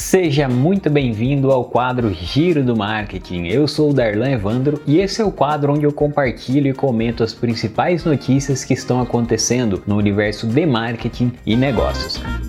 Seja muito bem-vindo ao quadro Giro do Marketing. Eu sou o Darlan Evandro e esse é o quadro onde eu compartilho e comento as principais notícias que estão acontecendo no universo de marketing e negócios.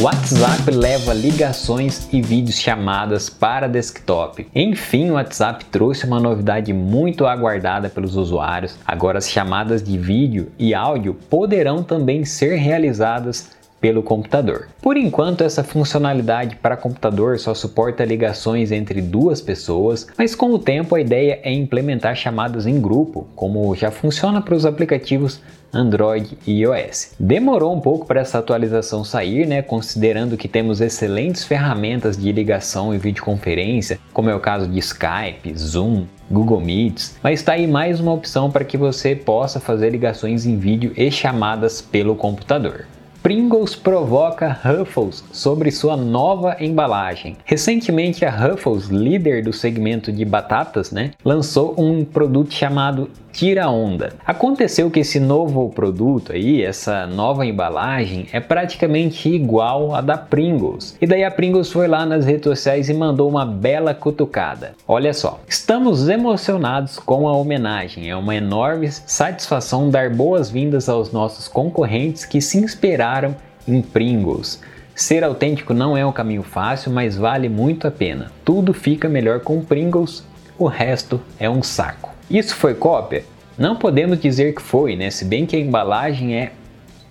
WhatsApp leva ligações e vídeos chamadas para desktop. Enfim, o WhatsApp trouxe uma novidade muito aguardada pelos usuários. Agora as chamadas de vídeo e áudio poderão também ser realizadas pelo computador. Por enquanto, essa funcionalidade para computador só suporta ligações entre duas pessoas, mas com o tempo a ideia é implementar chamadas em grupo, como já funciona para os aplicativos Android e iOS. Demorou um pouco para essa atualização sair, né, considerando que temos excelentes ferramentas de ligação e videoconferência, como é o caso de Skype, Zoom, Google Meets, mas está aí mais uma opção para que você possa fazer ligações em vídeo e chamadas pelo computador. Pringles provoca Ruffles sobre sua nova embalagem. Recentemente, a Ruffles, líder do segmento de batatas, né, lançou um produto chamado Tira Onda. Aconteceu que esse novo produto aí, essa nova embalagem, é praticamente igual à da Pringles. E daí a Pringles foi lá nas redes sociais e mandou uma bela cutucada. Olha só, estamos emocionados com a homenagem. É uma enorme satisfação dar boas-vindas aos nossos concorrentes que se inspiraram em Pringles. Ser autêntico não é um caminho fácil, mas vale muito a pena. Tudo fica melhor com Pringles, o resto é um saco. Isso foi cópia? Não podemos dizer que foi, né? Se bem que a embalagem é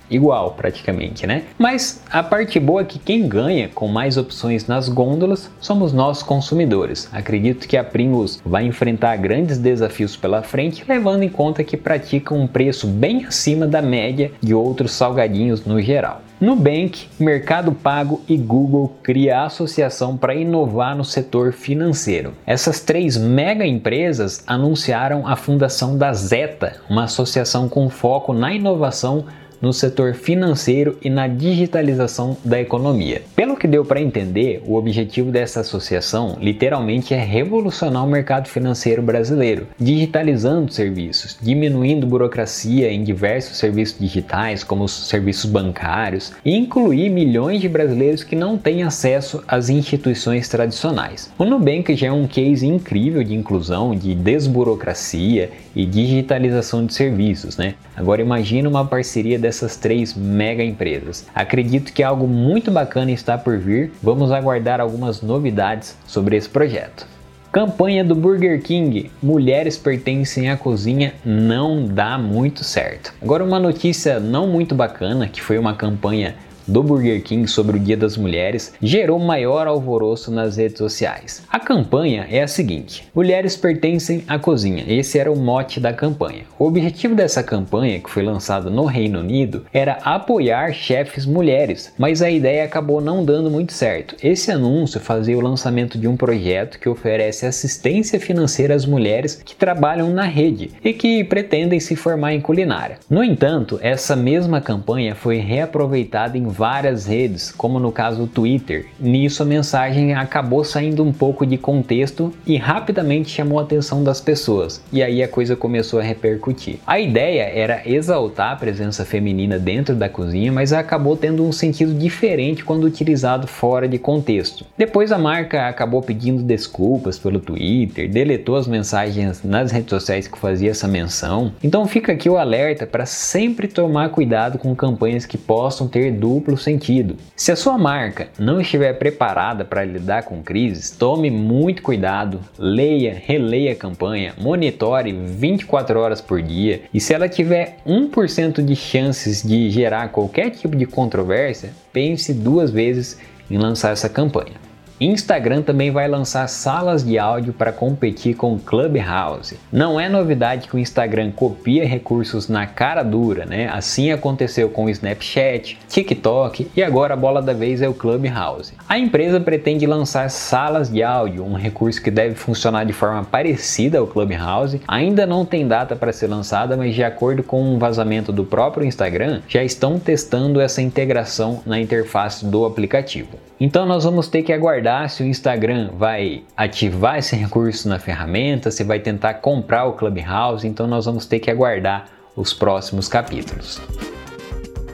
igual praticamente, né? Mas a parte boa é que quem ganha com mais opções nas gôndolas somos nós consumidores. Acredito que a Pringles vai enfrentar grandes desafios pela frente, levando em conta que pratica um preço bem acima da média de outros salgadinhos no geral. Nubank, Mercado Pago e Google cria a associação para inovar no setor financeiro. Essas três mega empresas anunciaram a fundação da Zeta, uma associação com foco na inovação no setor financeiro e na digitalização da economia. Pelo que deu para entender, o objetivo dessa associação literalmente é revolucionar o mercado financeiro brasileiro, digitalizando serviços, diminuindo burocracia em diversos serviços digitais, como os serviços bancários, e incluir milhões de brasileiros que não têm acesso às instituições tradicionais. O Nubank já é um case incrível de inclusão, de desburocracia e digitalização de serviços, né? Agora imagine uma parceria dessa dessas três mega empresas. Acredito que algo muito bacana está por vir. Vamos aguardar algumas novidades sobre esse projeto. Campanha do Burger King: Mulheres pertencem à cozinha não dá muito certo. Agora, uma notícia não muito bacana que foi uma campanha do Burger King sobre o Dia das Mulheres gerou maior alvoroço nas redes sociais. A campanha é a seguinte: Mulheres pertencem à cozinha. Esse era o mote da campanha. O objetivo dessa campanha, que foi lançada no Reino Unido, era apoiar chefes mulheres, mas a ideia acabou não dando muito certo. Esse anúncio fazia o lançamento de um projeto que oferece assistência financeira às mulheres que trabalham na rede e que pretendem se formar em culinária. No entanto, essa mesma campanha foi reaproveitada em várias redes, como no caso do Twitter. Nisso a mensagem acabou saindo um pouco de contexto e rapidamente chamou a atenção das pessoas, e aí a coisa começou a repercutir. A ideia era exaltar a presença feminina dentro da cozinha, mas acabou tendo um sentido diferente quando utilizado fora de contexto. Depois a marca acabou pedindo desculpas pelo Twitter, deletou as mensagens nas redes sociais que fazia essa menção. Então fica aqui o alerta para sempre tomar cuidado com campanhas que possam ter duplo duplo sentido. Se a sua marca não estiver preparada para lidar com crises, tome muito cuidado, leia, releia a campanha, monitore 24 horas por dia e se ela tiver 1% de chances de gerar qualquer tipo de controvérsia, pense duas vezes em lançar essa campanha. Instagram também vai lançar salas de áudio para competir com Clubhouse. Não é novidade que o Instagram copia recursos na cara dura, né? Assim aconteceu com o Snapchat, TikTok e agora a bola da vez é o Clubhouse. A empresa pretende lançar salas de áudio, um recurso que deve funcionar de forma parecida ao Clubhouse. Ainda não tem data para ser lançada, mas de acordo com um vazamento do próprio Instagram, já estão testando essa integração na interface do aplicativo. Então nós vamos ter que aguardar se o Instagram vai ativar esse recurso na ferramenta, se vai tentar comprar o Clubhouse, então nós vamos ter que aguardar os próximos capítulos.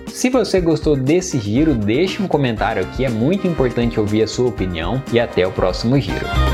Se você gostou desse giro, deixe um comentário aqui, é muito importante ouvir a sua opinião e até o próximo giro.